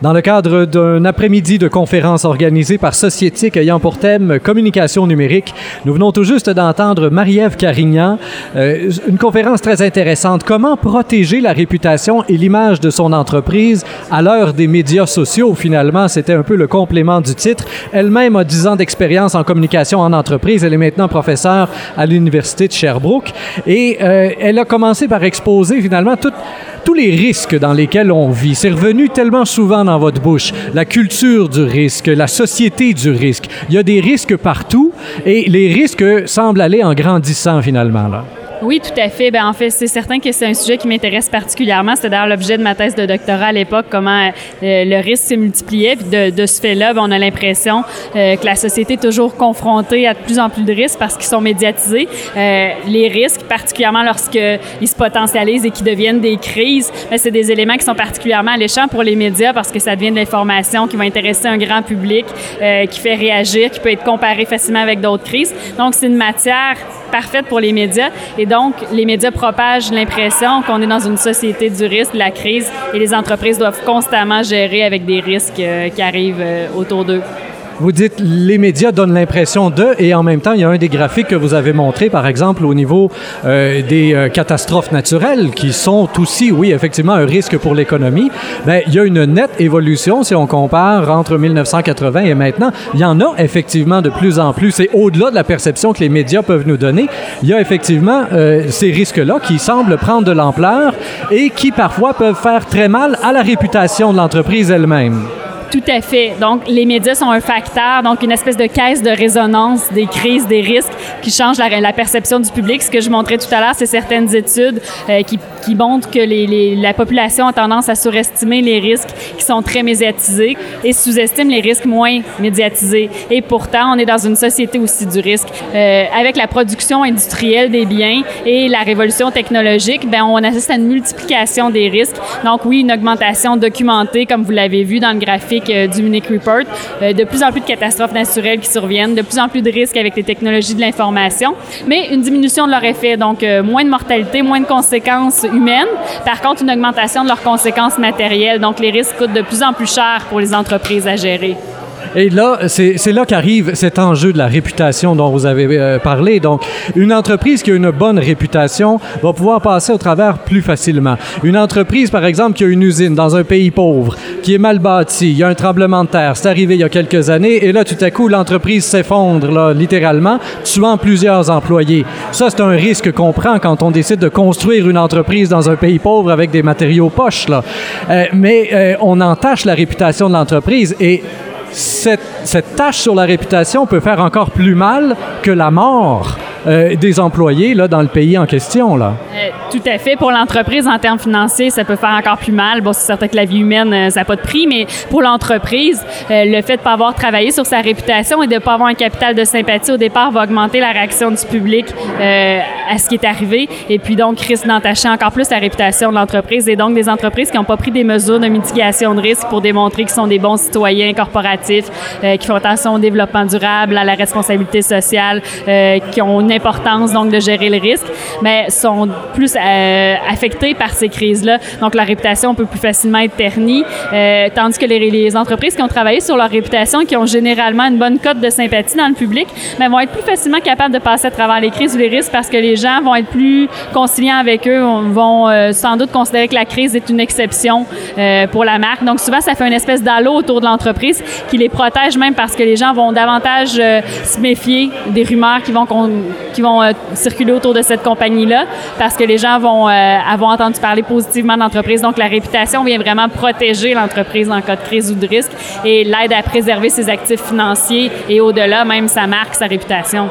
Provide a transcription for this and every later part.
Dans le cadre d'un après-midi de conférence organisée par Sociétique ayant pour thème communication numérique, nous venons tout juste d'entendre Marie-Ève Carignan, euh, une conférence très intéressante. Comment protéger la réputation et l'image de son entreprise à l'heure des médias sociaux? Finalement, c'était un peu le complément du titre. Elle-même a 10 ans d'expérience en communication en entreprise. Elle est maintenant professeure à l'Université de Sherbrooke et euh, elle a commencé par exposer finalement toute tous les risques dans lesquels on vit. C'est revenu tellement souvent dans votre bouche. La culture du risque, la société du risque. Il y a des risques partout et les risques semblent aller en grandissant finalement. Là. Oui, tout à fait. Ben, en fait, c'est certain que c'est un sujet qui m'intéresse particulièrement. C'était d'ailleurs l'objet de ma thèse de doctorat à l'époque, comment euh, le risque se multipliait. Puis de, ce fait-là, ben, on a l'impression euh, que la société est toujours confrontée à de plus en plus de risques parce qu'ils sont médiatisés. Euh, les risques, particulièrement lorsqu'ils se potentialisent et qu'ils deviennent des crises, ben, c'est des éléments qui sont particulièrement alléchants pour les médias parce que ça devient de l'information qui va intéresser un grand public, qui fait réagir, qui peut être comparé facilement avec d'autres crises. Donc, c'est une matière parfaite pour les médias. Et donc, les médias propagent l'impression qu'on est dans une société du risque, de la crise, et les entreprises doivent constamment gérer avec des risques euh, qui arrivent euh, autour d'eux. Vous dites les médias donnent l'impression de, et en même temps, il y a un des graphiques que vous avez montré, par exemple, au niveau euh, des euh, catastrophes naturelles, qui sont aussi, oui, effectivement, un risque pour l'économie. Bien, il y a une nette évolution si on compare entre 1980 et maintenant. Il y en a effectivement de plus en plus, et au-delà de la perception que les médias peuvent nous donner, il y a effectivement euh, ces risques-là qui semblent prendre de l'ampleur et qui parfois peuvent faire très mal à la réputation de l'entreprise elle-même. Tout à fait. Donc, les médias sont un facteur, donc une espèce de caisse de résonance des crises, des risques qui change la, la perception du public. Ce que je montrais tout à l'heure, c'est certaines études euh, qui, qui, montrent que la population a tendance à surestimer les risques qui sont très médiatisés et sous-estime les risques moins médiatisés. Et pourtant, on est dans une société aussi du risque. Euh, avec la production industrielle des biens et la révolution technologique, ben, on assiste à une multiplication des risques. Donc oui, une augmentation documentée, comme vous l'avez vu dans le graphique euh, du Munich Report, euh, de plus en plus de catastrophes naturelles qui surviennent, de plus en plus de risques avec les technologies de l'information, mais une diminution de leur effet, donc moins de mortalité, moins de conséquences Par contre, une augmentation de leurs conséquences matérielles, donc les risques coûtent de plus en plus cher pour les entreprises à gérer. Et là, c'est là qu'arrive cet enjeu de la réputation dont vous avez euh, parlé. Donc, une entreprise qui a une bonne réputation va pouvoir passer au travers plus facilement. Une entreprise, par exemple, qui a une usine dans un pays pauvre, qui est mal bâtie, il y a un tremblement de terre, c'est arrivé il y a quelques années, et là, tout à coup, l'entreprise s'effondre, littéralement, tuant plusieurs employés. Ça, c'est un risque qu'on prend quand on décide de construire une entreprise dans un pays pauvre avec des matériaux poches. Euh, mais euh, on entache la réputation de l'entreprise et cette, tâche sur la réputation peut faire encore plus mal que la mort euh, des employés dans le pays en question. Tout à fait. Pour l'entreprise, en termes financiers, ça peut faire encore plus mal. Bon, c'est certain que la vie humaine, euh, ça n'a pas de prix, mais pour l'entreprise, euh, le fait de ne pas avoir travaillé sur sa réputation et de ne pas avoir un capital de sympathie au départ va augmenter la réaction du public euh, à ce qui est arrivé et puis donc risque d'entacher encore plus la réputation de l'entreprise et donc des entreprises qui n'ont pas pris des mesures de mitigation de risque pour démontrer qu'ils sont des bons citoyens corporatifs, euh, qui font attention au développement durable, à la responsabilité sociale, qui ont une importance donc de gérer le risque, mais sont plus euh, affectés par ces crises-là. Donc la réputation peut plus facilement être ternie, euh, tandis que les, entreprises qui ont travaillé sur leur réputation, qui ont généralement une bonne cote de sympathie dans le public, mais vont être plus facilement capables de passer à travers les crises ou les risques parce que les gens vont être plus conciliants avec eux, vont euh, sans doute considérer que la crise est une exception euh, pour la marque. Donc souvent, ça fait une espèce d'halo autour de l'entreprise qui les protège même parce que les gens vont davantage se méfier des rumeurs qui vont, qui vont circuler autour de cette compagnie-là parce que les gens vont euh, avoir entendu parler positivement de l'entreprise. Donc la réputation vient vraiment protéger l'entreprise en cas de crise ou de risque et l'aide à préserver ses actifs financiers et au-delà, même sa marque, sa réputation.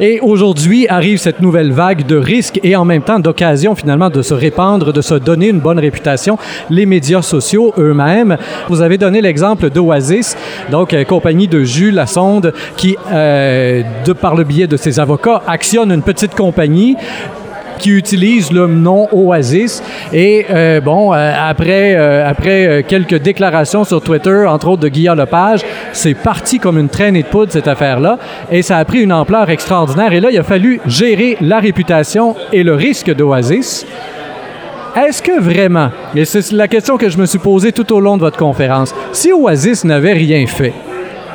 Et aujourd'hui arrive cette nouvelle vague de risques et en même temps d'occasion finalement de se répandre, de se donner une bonne réputation, les médias sociaux eux-mêmes. Vous avez donné l'exemple d'Oasis, donc euh, compagnie de Jules Lassonde qui, euh, de par le biais de ses avocats, actionne une petite compagnie qui utilise le nom Oasis. Et euh, bon, euh, après, euh, après quelques déclarations sur Twitter, entre autres de Guillaume Lepage, c'est parti comme une traînée de poudre cette affaire-là. Et ça a pris une ampleur extraordinaire. Et là, il a fallu gérer la réputation et le risque d'Oasis est-ce que vraiment, et c'est la question que je me suis posée tout au long de votre conférence, si Oasis n'avait rien fait,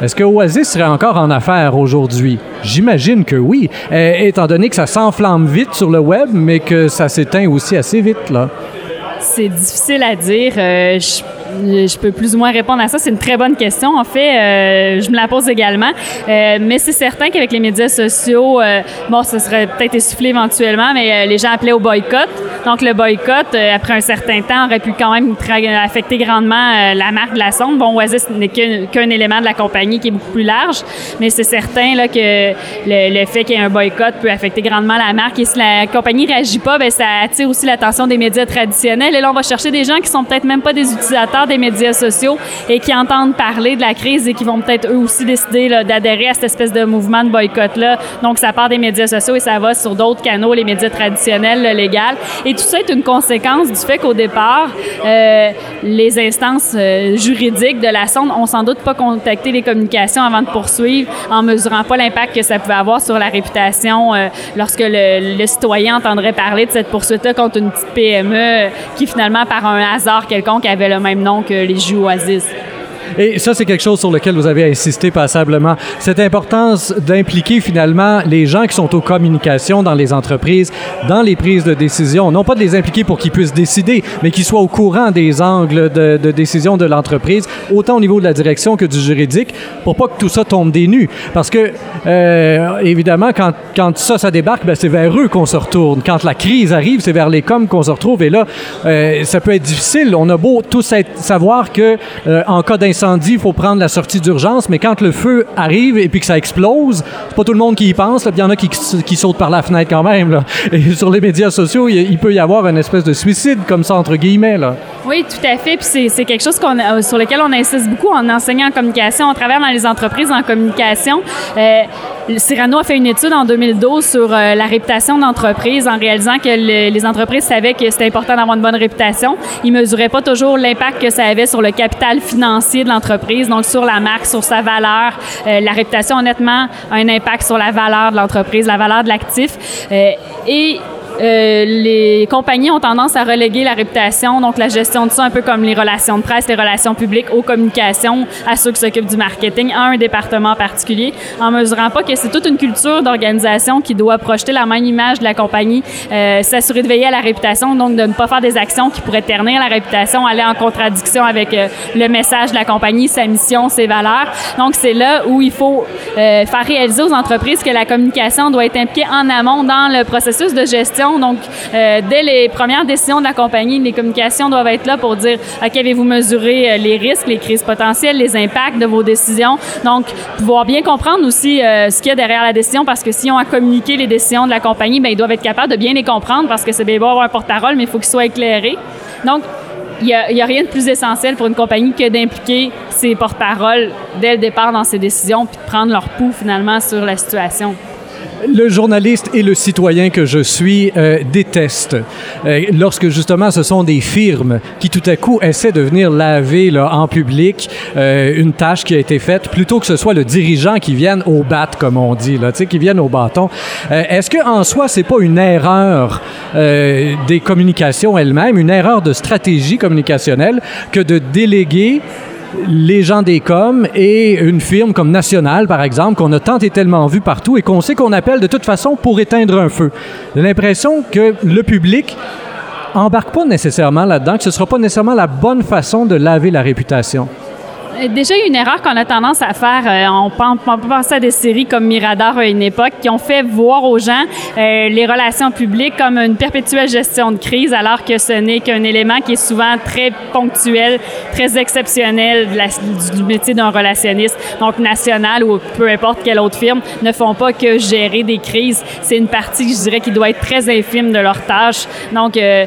est-ce que Oasis serait encore en affaires aujourd'hui? J'imagine que oui, euh, étant donné que ça s'enflamme vite sur le web, mais que ça s'éteint aussi assez vite, là. C'est difficile à dire. Euh, je peux plus ou moins répondre à ça. C'est une très bonne question. En fait, euh, je me la pose également. Euh, mais c'est certain qu'avec les médias sociaux, euh, bon, ça serait peut-être essoufflé éventuellement, mais les gens appelaient au boycott. Donc, le boycott, après un certain temps, aurait pu quand même affecter grandement la marque de la sonde. Bon, Oasis n'est qu'un élément de la compagnie qui est beaucoup plus large, mais c'est certain là, que le, fait qu'il y ait un boycott peut affecter grandement la marque. Et si la compagnie ne réagit pas, bien, ça attire aussi l'attention des médias traditionnels. Et là, on va chercher des gens qui sont peut-être même pas des utilisateurs des médias sociaux et qui entendent parler de la crise et qui vont peut-être eux aussi décider d'adhérer à cette espèce de mouvement de boycott-là. Donc, ça part des médias sociaux et ça va sur d'autres canaux, les médias traditionnels, légaux. Et tout ça est une conséquence du fait qu'au départ, euh, les instances euh, juridiques de la sonde ont sans doute pas contacté les communications avant de poursuivre en mesurant pas l'impact que ça pouvait avoir sur la réputation euh, lorsque le, le, citoyen entendrait parler de cette poursuite-là contre une petite PME qui finalement, par un hasard quelconque, avait le même nom que les jus Oasis. Et ça, c'est quelque chose sur lequel vous avez insisté passablement. Cette importance d'impliquer finalement les gens qui sont aux communications dans les entreprises, dans les prises de décision. Non pas de les impliquer pour qu'ils puissent décider, mais qu'ils soient au courant des angles de, décision de l'entreprise, autant au niveau de la direction que du juridique, pour pas que tout ça tombe des nues. Parce que, euh, évidemment, quand, quand ça, ça débarque, ben, c'est vers eux qu'on se retourne. Quand la crise arrive, c'est vers les coms qu'on se retrouve. Et là, euh, ça peut être difficile. On a beau tous savoir que euh, en cas il faut prendre la sortie d'urgence, mais quand le feu arrive et puis que ça explose, c'est pas tout le monde qui y pense. Il y en a qui, sautent par la fenêtre quand même. Sur les médias sociaux, il, peut y avoir une espèce de suicide comme ça, entre guillemets. Oui, tout à fait. Puis c'est quelque chose euh, sur lequel on insiste beaucoup en enseignant en communication. On travaille dans les entreprises en communication. Euh, Cyrano a fait une étude en 2012 sur euh, la réputation d'entreprise en réalisant que les entreprises savaient que c'était important d'avoir une bonne réputation. Ils mesuraient pas toujours l'impact que ça avait sur le capital financier de l'entreprise, donc sur la marque, sur sa valeur. Euh, la réputation, honnêtement, a un impact sur la valeur de l'entreprise, la valeur de l'actif. Euh, et euh, les compagnies ont tendance à reléguer la réputation, donc la gestion de ça, un peu comme les relations de presse, les relations publiques, aux communications, à ceux qui s'occupent du marketing, à un département particulier, en mesurant pas que c'est toute une culture d'organisation qui doit projeter la même image de la compagnie, euh, s'assurer de veiller à la réputation, donc de ne pas faire des actions qui pourraient ternir la réputation, aller en contradiction avec euh, le message de la compagnie, sa mission, ses valeurs. Donc c'est là où il faut faire réaliser aux entreprises que la communication doit être impliquée en amont dans le processus de gestion donc, euh, dès les premières décisions de la compagnie, les communications doivent être là pour dire, OK, avez-vous mesuré euh, les risques, les crises potentielles, les impacts de vos décisions? Donc, pouvoir bien comprendre aussi euh, ce qu'il y a derrière la décision, parce que si on a communiqué les décisions de la compagnie, bien, ils doivent être capables de bien les comprendre, parce que c'est bien beau avoir un porte-parole, mais il faut qu'il soit éclairé. Donc, il n'y a, a, rien de plus essentiel pour une compagnie que d'impliquer ses porte-paroles dès le départ dans ses décisions, puis de prendre leur pouls finalement sur la situation le journaliste et le citoyen que je suis euh, détestent euh, lorsque justement ce sont des firmes qui tout à coup essaient de venir laver en public euh, une tâche qui a été faite plutôt que ce soit le dirigeant qui vienne au bat comme on dit là, qui vienne au bâton. Est-ce que en soi c'est pas une erreur des communications elles-mêmes, une erreur de stratégie communicationnelle que de déléguer les gens des coms et une firme comme National, par exemple, qu'on a tant et tellement vu partout et qu'on sait qu'on appelle de toute façon pour éteindre un feu. J'ai l'impression que le public embarque pas nécessairement là-dedans, que ce ne sera pas nécessairement la bonne façon de laver la réputation. Déjà, une erreur qu'on a tendance à faire, euh, on, peut, penser à des séries comme Mirador à une époque, qui ont fait voir aux gens euh, les relations publiques comme une perpétuelle gestion de crise, alors que ce n'est qu'un élément qui est souvent très ponctuel, très exceptionnel du métier d'un relationniste. Donc, national ou peu importe quelle autre firme ne font pas que gérer des crises. C'est une partie, je dirais, qui doit être très infime de leur tâche. Donc, euh,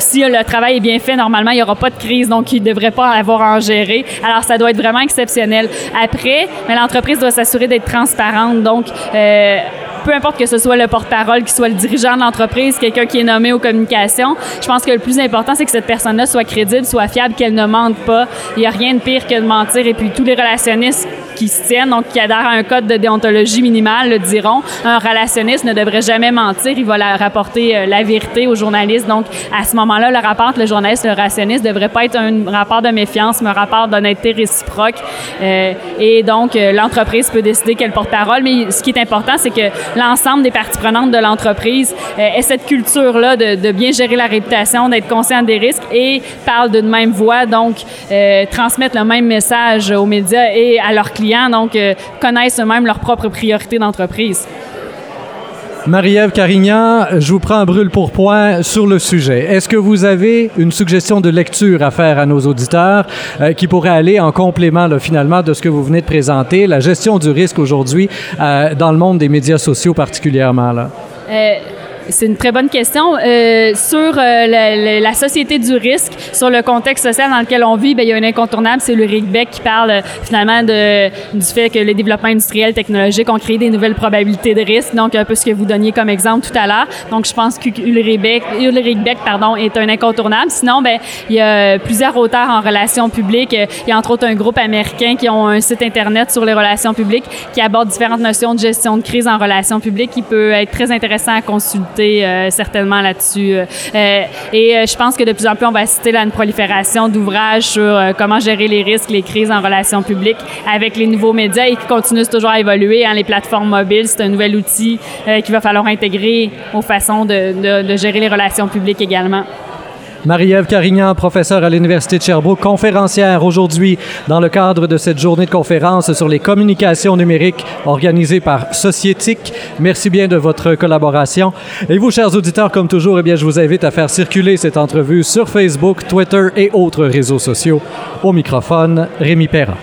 si le travail est bien fait, normalement, il n'y aura pas de crise, donc il ne devrait pas avoir à en gérer. Alors, ça doit être vraiment exceptionnel. Après, l'entreprise doit s'assurer d'être transparente. Donc, euh, peu importe que ce soit le porte-parole, qui soit le dirigeant de l'entreprise, quelqu'un qui est nommé aux communications, je pense que le plus important, c'est que cette personne-là soit crédible, soit fiable, qu'elle ne mente pas. Il n'y a rien de pire que de mentir. Et puis, tous les relationnistes qui tiennent, donc qui adhèrent à un code de déontologie minimale, le diront. Un relationniste ne devrait jamais mentir, il va la rapporter la vérité aux journalistes. Donc, à ce moment-là, le rapport entre le journaliste et le relationniste ne devrait pas être un rapport de méfiance, mais un rapport d'honnêteté réciproque. et donc, l'entreprise peut décider quelle porte-parole, mais ce qui est important, c'est que l'ensemble des parties prenantes de l'entreprise ait cette culture-là de, de bien gérer la réputation, d'être conscient des risques et parle d'une même voix, donc euh, transmettre le même message aux médias et à leurs clients, donc euh, connaissent eux-mêmes leurs propres priorités d'entreprise. Marie-Ève Carignan, je vous prends un brûle pour point sur le sujet. Est-ce que vous avez une suggestion de lecture à faire à nos auditeurs euh, qui pourrait aller en complément là, finalement de ce que vous venez de présenter, la gestion du risque aujourd'hui euh, dans le monde des médias sociaux particulièrement? Là? Euh, c'est une très bonne question. Euh, sur euh, la, la, société du risque, sur le contexte social dans lequel on vit, bien, il y a un incontournable, c'est Ulrich Beck qui parle euh, finalement de, du fait que les développements industriels technologiques ont créé des nouvelles probabilités de risque, donc un peu ce que vous donniez comme exemple tout à l'heure. Donc, je pense qu'Ulrich Beck, Ulrich Beck pardon, est un incontournable. Sinon, ben, il y a plusieurs auteurs en relations publiques. Il y a entre autres un groupe américain qui ont un site Internet sur les relations publiques qui aborde différentes notions de gestion de crise en relations publiques qui peut être très intéressant à consulter euh, certainement là-dessus. Euh, et euh, je pense que de plus en plus, on va assister à une prolifération d'ouvrages sur comment gérer les risques, les crises en relations publiques avec les nouveaux médias et qui continuent toujours à évoluer. Hein. Les plateformes mobiles, c'est un nouvel outil qu'il va falloir intégrer aux façons de gérer les relations publiques également. Marie-Ève Carignan, professeure à l'Université de Sherbrooke, conférencière aujourd'hui dans le cadre de cette journée de conférence sur les communications numériques organisée par Sociétique. Merci bien de votre collaboration. Et vous, chers auditeurs, comme toujours, eh bien, je vous invite à faire circuler cette entrevue sur Facebook, Twitter et autres réseaux sociaux. Au microphone, Rémi Perra.